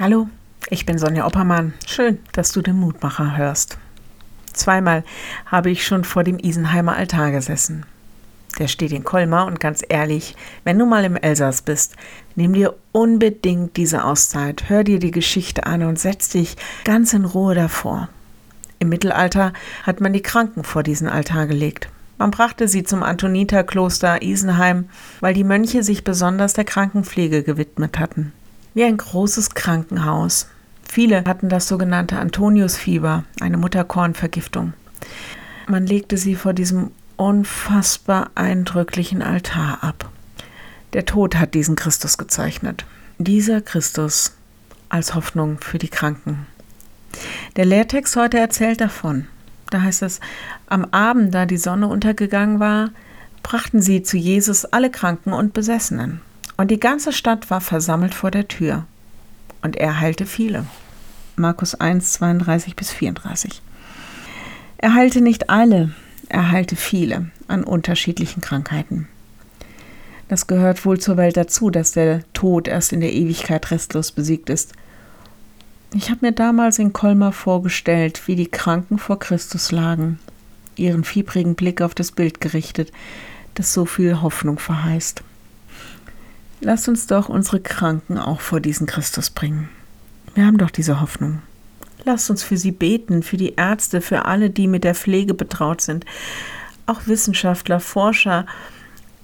Hallo, ich bin Sonja Oppermann. Schön, dass du den Mutmacher hörst. Zweimal habe ich schon vor dem Isenheimer Altar gesessen. Der steht in Colmar und ganz ehrlich, wenn du mal im Elsass bist, nimm dir unbedingt diese Auszeit, hör dir die Geschichte an und setz dich ganz in Ruhe davor. Im Mittelalter hat man die Kranken vor diesen Altar gelegt. Man brachte sie zum Antoniterkloster Isenheim, weil die Mönche sich besonders der Krankenpflege gewidmet hatten wie ein großes Krankenhaus. Viele hatten das sogenannte Antoniusfieber, eine Mutterkornvergiftung. Man legte sie vor diesem unfassbar eindrücklichen Altar ab. Der Tod hat diesen Christus gezeichnet. Dieser Christus als Hoffnung für die Kranken. Der Lehrtext heute erzählt davon. Da heißt es, am Abend, da die Sonne untergegangen war, brachten sie zu Jesus alle Kranken und Besessenen. Und die ganze Stadt war versammelt vor der Tür. Und er heilte viele. Markus 1, 32 bis 34. Er heilte nicht alle, er heilte viele an unterschiedlichen Krankheiten. Das gehört wohl zur Welt dazu, dass der Tod erst in der Ewigkeit restlos besiegt ist. Ich habe mir damals in Colmar vorgestellt, wie die Kranken vor Christus lagen, ihren fiebrigen Blick auf das Bild gerichtet, das so viel Hoffnung verheißt. Lass uns doch unsere Kranken auch vor diesen Christus bringen. Wir haben doch diese Hoffnung. Lasst uns für sie beten, für die Ärzte, für alle, die mit der Pflege betraut sind, auch Wissenschaftler, Forscher,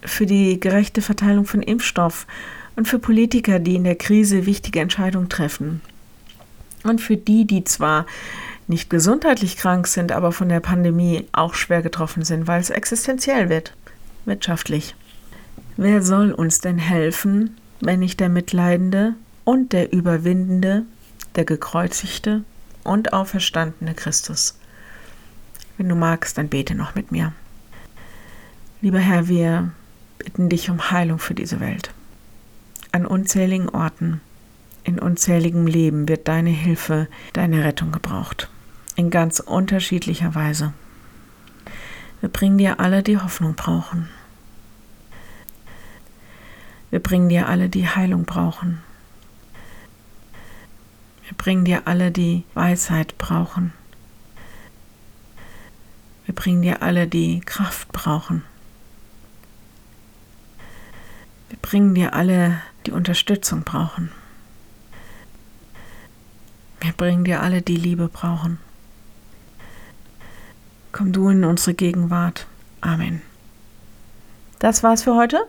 für die gerechte Verteilung von Impfstoff und für Politiker, die in der Krise wichtige Entscheidungen treffen. Und für die, die zwar nicht gesundheitlich krank sind, aber von der Pandemie auch schwer getroffen sind, weil es existenziell wird, wirtschaftlich. Wer soll uns denn helfen, wenn nicht der Mitleidende und der Überwindende, der gekreuzigte und auferstandene Christus? Wenn du magst, dann bete noch mit mir. Lieber Herr, wir bitten dich um Heilung für diese Welt. An unzähligen Orten, in unzähligem Leben wird deine Hilfe, deine Rettung gebraucht. In ganz unterschiedlicher Weise. Wir bringen dir alle, die Hoffnung brauchen. Wir bringen dir alle, die Heilung brauchen. Wir bringen dir alle, die Weisheit brauchen. Wir bringen dir alle, die Kraft brauchen. Wir bringen dir alle, die Unterstützung brauchen. Wir bringen dir alle, die Liebe brauchen. Komm du in unsere Gegenwart. Amen. Das war's für heute.